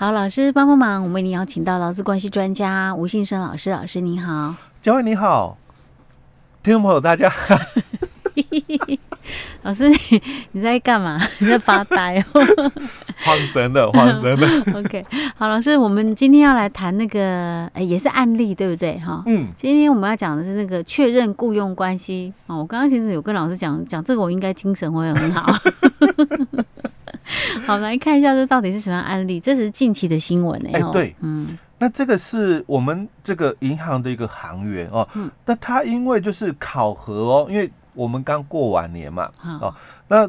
好，老师帮帮忙，我们为您邀请到劳资关系专家吴信生老师，老师您好，嘉惠你好，听众朋友大家。老师，你你在干嘛？你在发呆哦？晃神的，晃神的。OK，好，老师，我们今天要来谈那个，哎、欸，也是案例，对不对？哈，嗯，今天我们要讲的是那个确认雇佣关系。哦，我刚刚其实有跟老师讲讲这个，我应该精神会很好。好，来看一下这到底是什么样案例？这是近期的新闻哎、欸。哎，对，嗯，那这个是我们这个银行的一个行员哦，嗯，那他因为就是考核哦，因为。我们刚过完年嘛，哦，那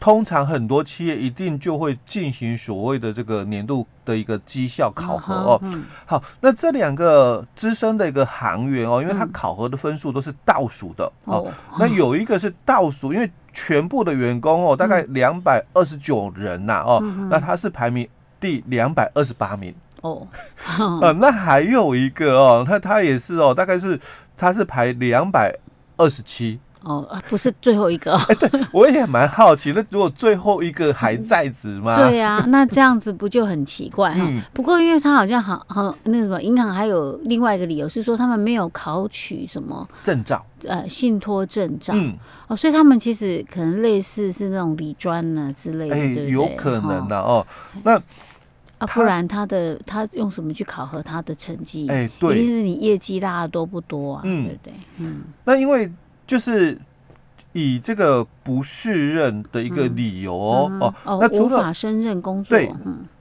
通常很多企业一定就会进行所谓的这个年度的一个绩效考核哦。好，那这两个资深的一个行员哦，因为他考核的分数都是倒数的哦。那有一个是倒数，因为全部的员工哦，大概两百二十九人呐哦，那他是排名第两百二十八名哦。呃，那还有一个哦，他他也是哦，大概是他是排两百二十七。哦，不是最后一个。哎，对，我也蛮好奇，那如果最后一个还在职吗？对呀、啊，那这样子不就很奇怪哈、嗯？不过因为他好像好好那个什么银行还有另外一个理由是说他们没有考取什么证照，呃，信托证照。嗯，哦，所以他们其实可能类似是那种理专呢之类的，哎，有可能的哦。那啊，不然他的他用什么去考核他的成绩？哎，对，一定是你业绩拉的多不多啊？嗯，对不对？嗯，那因为。就是以这个不适任的一个理由哦、嗯嗯、哦，那除了无法胜任工作，对，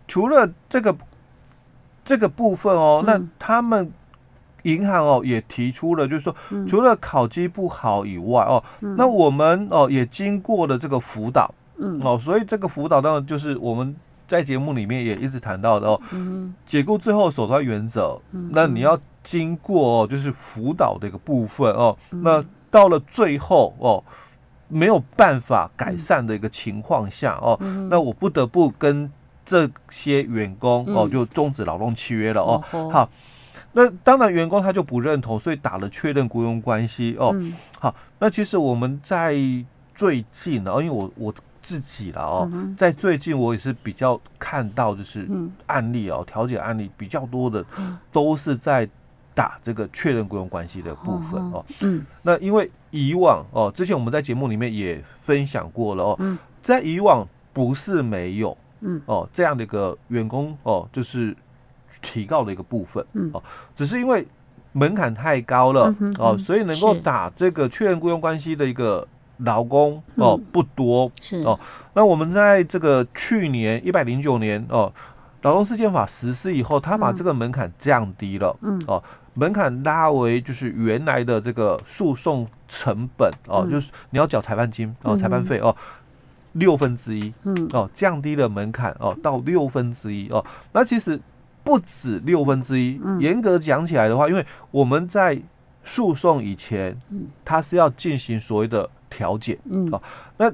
除了这个这个部分哦，那他们银行哦也提出了，就是说，除了考绩不好以外哦，那我们哦也经过了这个辅导，嗯。哦，所以这个辅导当然就是我们在节目里面也一直谈到的哦，解雇最后手段原则，那你要经过哦就是辅导的一个部分哦，那。到了最后哦，没有办法改善的一个情况下哦，嗯、那我不得不跟这些员工哦就终止劳动契约了哦。嗯、好，那当然员工他就不认同，所以打了确认雇佣关系哦、嗯。好，那其实我们在最近哦，因为我我自己了哦，在最近我也是比较看到就是案例哦，调解案例比较多的都是在。打这个确认雇佣关系的部分哦，嗯，那因为以往哦，之前我们在节目里面也分享过了哦，在以往不是没有，嗯。哦这样的一个员工哦，就是提高的一个部分，嗯。哦，只是因为门槛太高了哦，所以能够打这个确认雇佣关系的一个劳工哦不多，是。哦，那我们在这个去年一百零九年哦，劳动事件法实施以后，他把这个门槛降低了，嗯。哦。门槛拉为就是原来的这个诉讼成本哦、嗯，就是你要缴裁判金哦，裁判费哦，六分之一，嗯。哦，降低了门槛哦到六分之一哦，那其实不止六分之一，严格讲起来的话，因为我们在诉讼以前，它是要进行所谓的调解，嗯。哦，那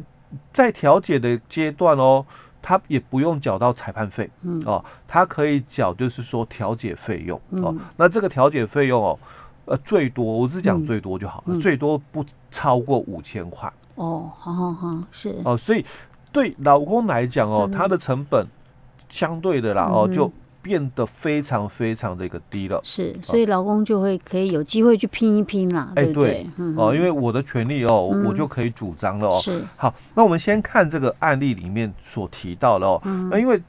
在调解的阶段哦。他也不用缴到裁判费，嗯。哦，他可以缴，就是说调解费用，哦，那这个调解费用哦，呃，最多我只讲最多就好了，最多不超过五千块，哦，好好好，是。哦，所以对老公来讲哦，他的成本相对的啦，哦就。变得非常非常的一个低了，是，所以劳工就会可以有机会去拼一拼啦，哎、欸，对，哦，因为我的权利哦、嗯，我就可以主张了哦。是，好，那我们先看这个案例里面所提到的哦，嗯、那因为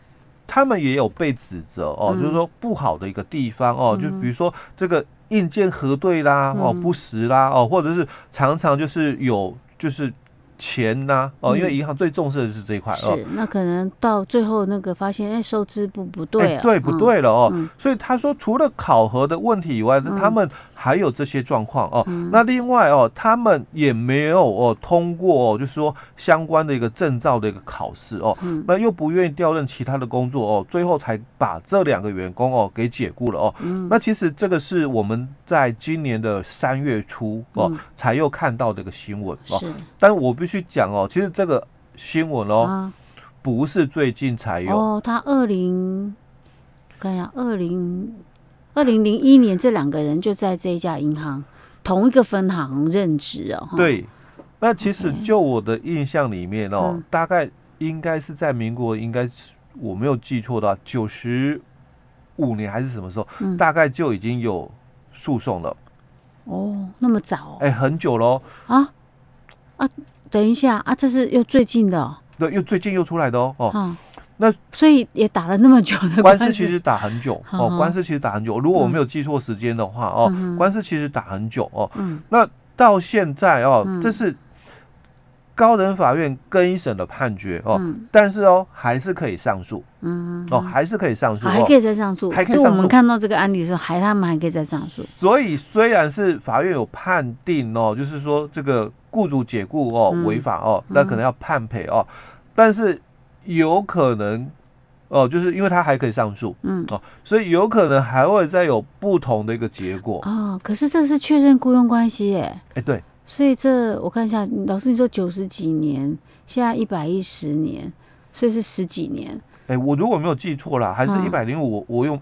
他们也有被指责哦、嗯，就是说不好的一个地方哦，嗯、就比如说这个硬件核对啦，哦，不实啦，哦，或者是常常就是有就是。钱呐、啊，哦，因为银行最重视的是这一块哦。是，那可能到最后那个发现，哎，收支不不对啊，对不对了哦、嗯。所以他说，除了考核的问题以外，嗯、他们还有这些状况哦、嗯。那另外哦，他们也没有哦通过，就是说相关的一个证照的一个考试哦、嗯。那又不愿意调任其他的工作哦，最后才把这两个员工哦给解雇了哦、嗯。那其实这个是我们在今年的三月初哦、嗯、才又看到这个新闻哦。但我必须。去讲哦，其实这个新闻哦、啊，不是最近才有哦。他二零，看一下，二零二零零一年，这两个人就在这一家银行同一个分行任职哦。对，那其实就我的印象里面哦，嗯、大概应该是在民国应该我没有记错的话，九十五年还是什么时候，嗯大概就已经有诉讼了。哦，那么早哎、很久喽。啊啊！等一下啊，这是又最近的哦。对，又最近又出来的哦。哦，嗯那所以也打了那么久的官司司。其实打很久哦，官司其实打很久。如果我没有记错时间的话哦官司其实打很久哦。嗯。那到现在哦嗯，这是高等法院更一审的判决哦，嗯。但是哦，还是可以上诉嗯。哦，还是可以上诉哦。还可。以再上诉，就我还可以上诉。们看到这个案例的时候，还他们还可以再上诉。所以虽然是法院有判定哦，就是说这个雇主解雇哦嗯。违法哦，那可能要判赔哦，但是有可能哦，就是因为他还可以上诉嗯。哦，所以有可能还会再有不同的一个结果。哦，可是这是确认雇佣关系耶，哎，对，所以这我看一下，老师你说九十几年，现在一百一十年，所以是十几年。哎，我如果没有记错啦，还是嗯。一百零五，我用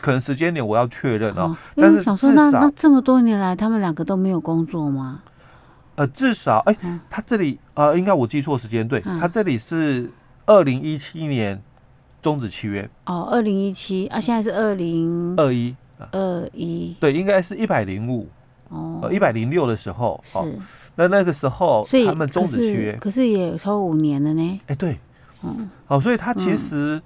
可能时间点我要确认哦。但是想说，那那这么多年来，他们两个都没有工作吗？呃，至少哎嗯，他这里呃，应该我记错时间，对嗯。他这里是二零一七年终止契约，哦，二零一七啊，现在是二零二一。二一对，应该是一百零五，哦。呃，，一百零六的时候，哦，是，那那个时候他们终止契约，可是也有超过五年了呢。哎，对，嗯哦，所以他其实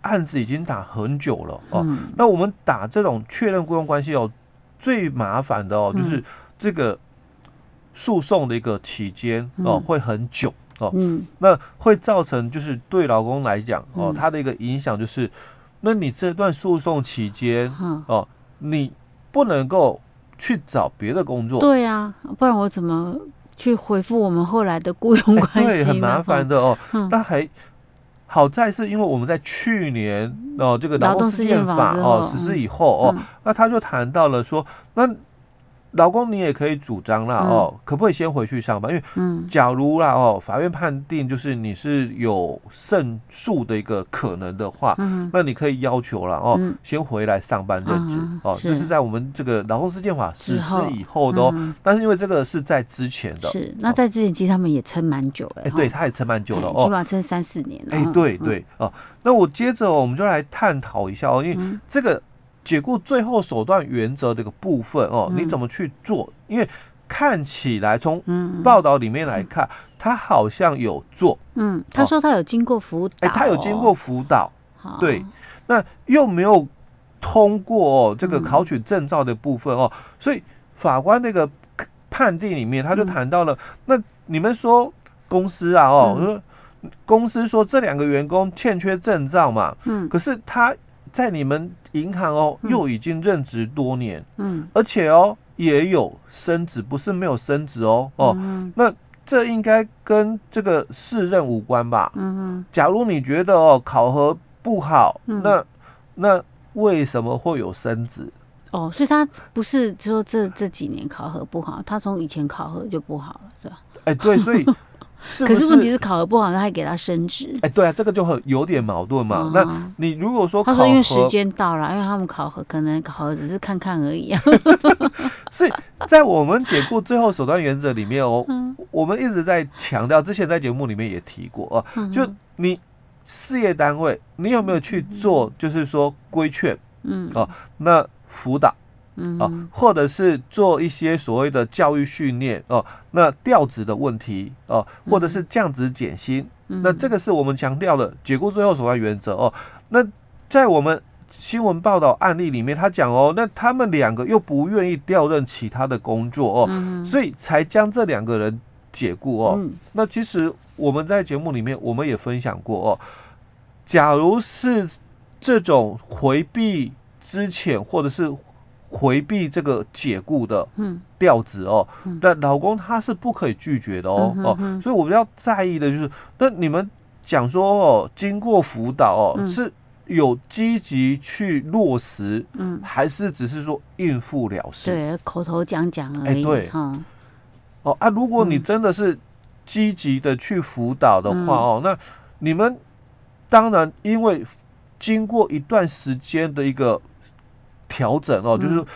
案子已经打很久了，哦，嗯。那我们打这种确认雇佣关系哦，最麻烦的哦，就是这个诉讼的一个期间哦嗯。会很久哦，嗯。那会造成就是对劳工来讲哦嗯，他的一个影响就是，那你这段诉讼期间嗯，哦，你不能够去找别的工作。对啊，不然我怎么去回复我们后来的雇佣关系对，很麻烦的哦。嗯。那还好在是因为我们在去年哦，这个劳动事件法哦实施以后哦，嗯。那他就谈到了说，那劳工你也可以主张啦嗯哦，可不可以先回去上班？因为嗯假如啦哦，法院判定就是你是有胜诉的一个可能的话，嗯那你可以要求了哦，嗯先回来上班任职、嗯哦，这是在我们这个劳动事件法实施以后的哦。嗯但是因为这个是在之前的，是，那在之前其实他们也撑蛮久了哎、哈，对，他也撑蛮久了哦起哦。码撑三四年了。哎、嗯对，对哦，那我接着我们就来探讨一下哦，因为嗯这个解雇最后手段原则这个部分哦，嗯。你怎么去做？因为看起来从嗯。报道里面来看，他好像有做，嗯，他说他有经过辅导，哎、他有经过辅导，对。那又没有通过、哦、这个嗯。考取证照的部分哦，所以法官那个判定里面他就谈到了，那你们说公司啊哦，公司说这两个员工欠缺证照嘛，嗯。可是他在你们银行哦嗯又已经任职多年，嗯而且哦也有升职，不是没有升职哦哦，嗯那这应该跟这个试任无关吧？嗯假如你觉得哦考核不好，嗯那那为什么会有升职？哦，所以他不是说这这几年考核不好，他从以前考核就不好了，是吧？哎，对，所以可是问题是考核不好，他还给他升职。哎，对啊，这个就很有点矛盾嘛。哦那你如果说考核，他说因为时间到了，因为他们考核可能考核只是看看而已啊。所以在我们解雇最后手段原则里面哦，嗯我们一直在强调，之前在节目里面也提过啊，嗯就你事业单位，你有没有去做，就是说规劝嗯哦，那辅导。嗯啊，或者是做一些所谓的教育训练哦，那调职的问题哦，或者是降职减薪，嗯那这个是我们强调的解雇最后手段原则哦。那在我们新闻报道案例里面，他讲哦，那他们两个又不愿意调任其他的工作哦，嗯所以才将这两个人解雇哦。嗯那其实我们在节目里面我们也分享过哦，假如是这种回避之前或者是回避这个解雇的嗯。调子哦嗯，那老公他是不可以拒绝的哦哦所以我比较在意的就是，那你们讲说哦，经过辅导哦，嗯。是有积极去落实，嗯，还是只是说应付了事？对，口头讲讲而已。哎对。哈，哦啊，如果你嗯。真的是积极的去辅导的话嗯。哦，那你们当然因为经过一段时间的一个调整哦，就是嗯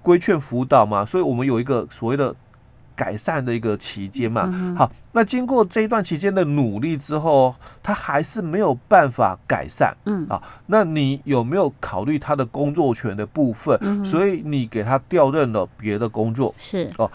规劝辅导嘛，所以我们有一个所谓的改善的一个期间嘛。嗯、好，那经过这一段期间的努力之后，他还是没有办法改善。嗯啊，那你有没有考虑他的工作权的部分？嗯、所以你给他调任了别的工作。是哦，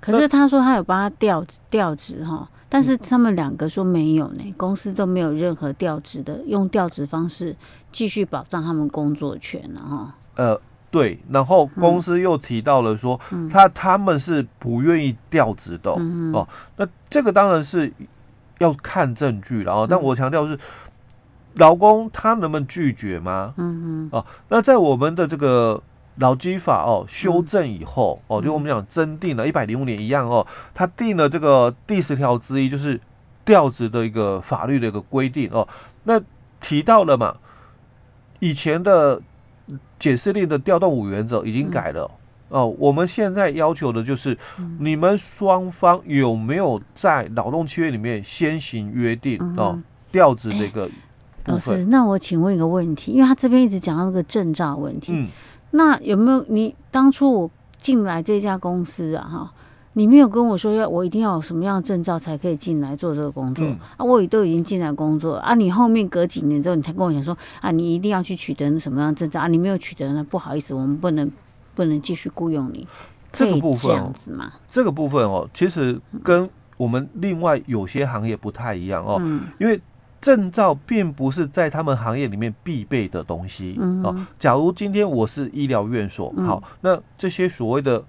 可是他说他有帮他调调职哈，但是他们两个说没有呢，公司都没有任何调职的，用调职方式继续保障他们工作权了哈。呃。对，然后公司又提到了说，嗯、他他们是不愿意调职的、嗯、哦。那这个当然是要看证据了哦。但我强调是，劳工他能不能拒绝吗？嗯哦，那在我们的这个劳基法哦修正以后、嗯、哦，就我们讲增订了一百零五年一样哦，他定了这个第十条之一，就是调职的一个法律的一个规定哦。那提到了嘛，以前的。解释令的调动五原则已经改了、嗯、哦，我们现在要求的就是你们双方有没有在劳动契约里面先行约定、嗯、哦调职那个部分。老师，那我请问一个问题，因为他这边一直讲到那个证照问题，嗯，那有没有你当初我进来这家公司啊哈？你没有跟我说要我一定要有什么样的证照才可以进来做这个工作、嗯、啊？我也都已经进来工作啊！你后面隔几年之后，你才跟我讲说啊，你一定要去取得什么样的证照啊？你没有取得呢，不好意思，我们不能不能继续雇佣你。这个部分这样子吗？这个部分哦，其实跟我们另外有些行业不太一样哦，嗯、因为证照并不是在他们行业里面必备的东西、嗯、哦。假如今天我是医疗院所，嗯、好，那这些所谓的。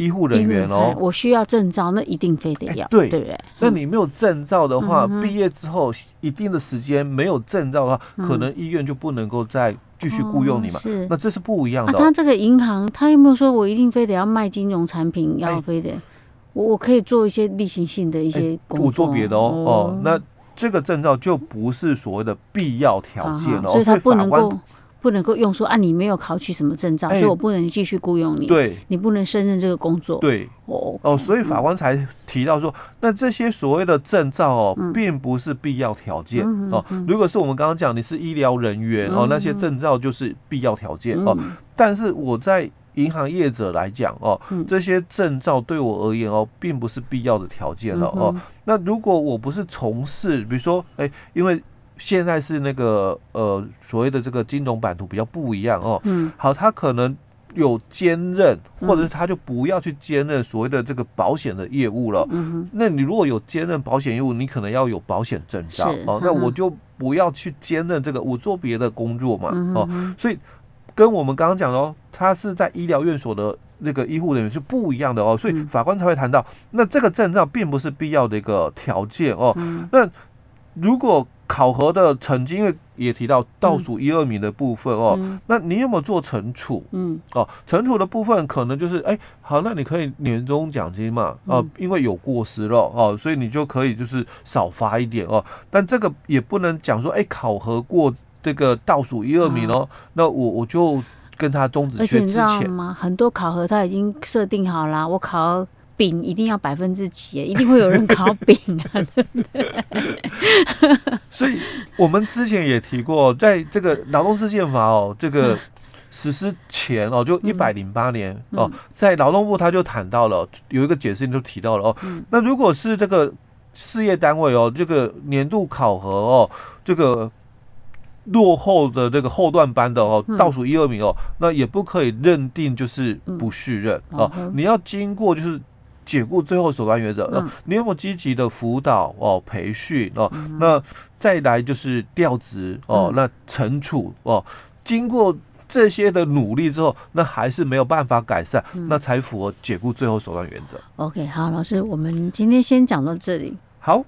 医护人员哦，我需要证照，那一定非得要，对对不对？那你没有证照的话，毕业之后一定的时间没有证照的话，可能医院就不能够再继续雇佣你嘛。是，那这是不一样的。他这个银行，他有没有说我一定非得要卖金融产品？要非得我我可以做一些例行性的一些工作，我做别的哦哦。那这个证照就不是所谓的必要条件哦，所以他不能够。不能够用说啊，你没有考取什么证照，欸、所以我不能继续雇佣你。对，你不能胜任这个工作。对，哦哦，所以法官才提到说，嗯、那这些所谓的证照哦，嗯、并不是必要条件、嗯、哦。如果是我们刚刚讲你是医疗人员、嗯、哦，那些证照就是必要条件、嗯、哦。但是我在银行业者来讲哦，嗯、这些证照对我而言哦，并不是必要的条件了、嗯、哦。那如果我不是从事，比如说哎，因为。现在是那个呃所谓的这个金融版图比较不一样哦，嗯，好，他可能有兼任，或者是他就不要去兼任所谓的这个保险的业务了，嗯哼，那你如果有兼任保险业务，你可能要有保险证照哦，那我就不要去兼任这个，我做别的工作嘛，哦，所以跟我们刚刚讲的哦，他是在医疗院所的那个医护人员是不一样的哦，所以法官才会谈到，那这个证照并不是必要的一个条件哦，那如果考核的成绩，因为也提到倒数一二名的部分哦，嗯、那你有没有做惩处？嗯，哦，惩处的部分可能就是，哎，好，那你可以年终奖金嘛，哦、呃，因为有过失了哦，所以你就可以就是少发一点哦。但这个也不能讲说，哎，考核过这个倒数一二名哦，嗯、那我我就跟他终止。而且你知道吗？很多考核他已经设定好了，我考。丙一定要百分之几？一定会有人考丙啊，对不对？所以我们之前也提过，在这个劳动事件法哦，这个实施前哦，就一百零八年哦，在劳动部他就谈到了，有一个解释你就提到了哦。那如果是这个事业单位哦，这个年度考核哦，这个落后的这个后段班的哦，倒数一二名哦，那也不可以认定就是不续任哦，你要经过就是。解雇最后手段原则，嗯、你有没有积极的辅导哦、培训哦？嗯、那再来就是调职哦，嗯、那惩处哦，经过这些的努力之后，那还是没有办法改善，嗯、那才符合解雇最后手段原则。OK，好，老师，我们今天先讲到这里。好。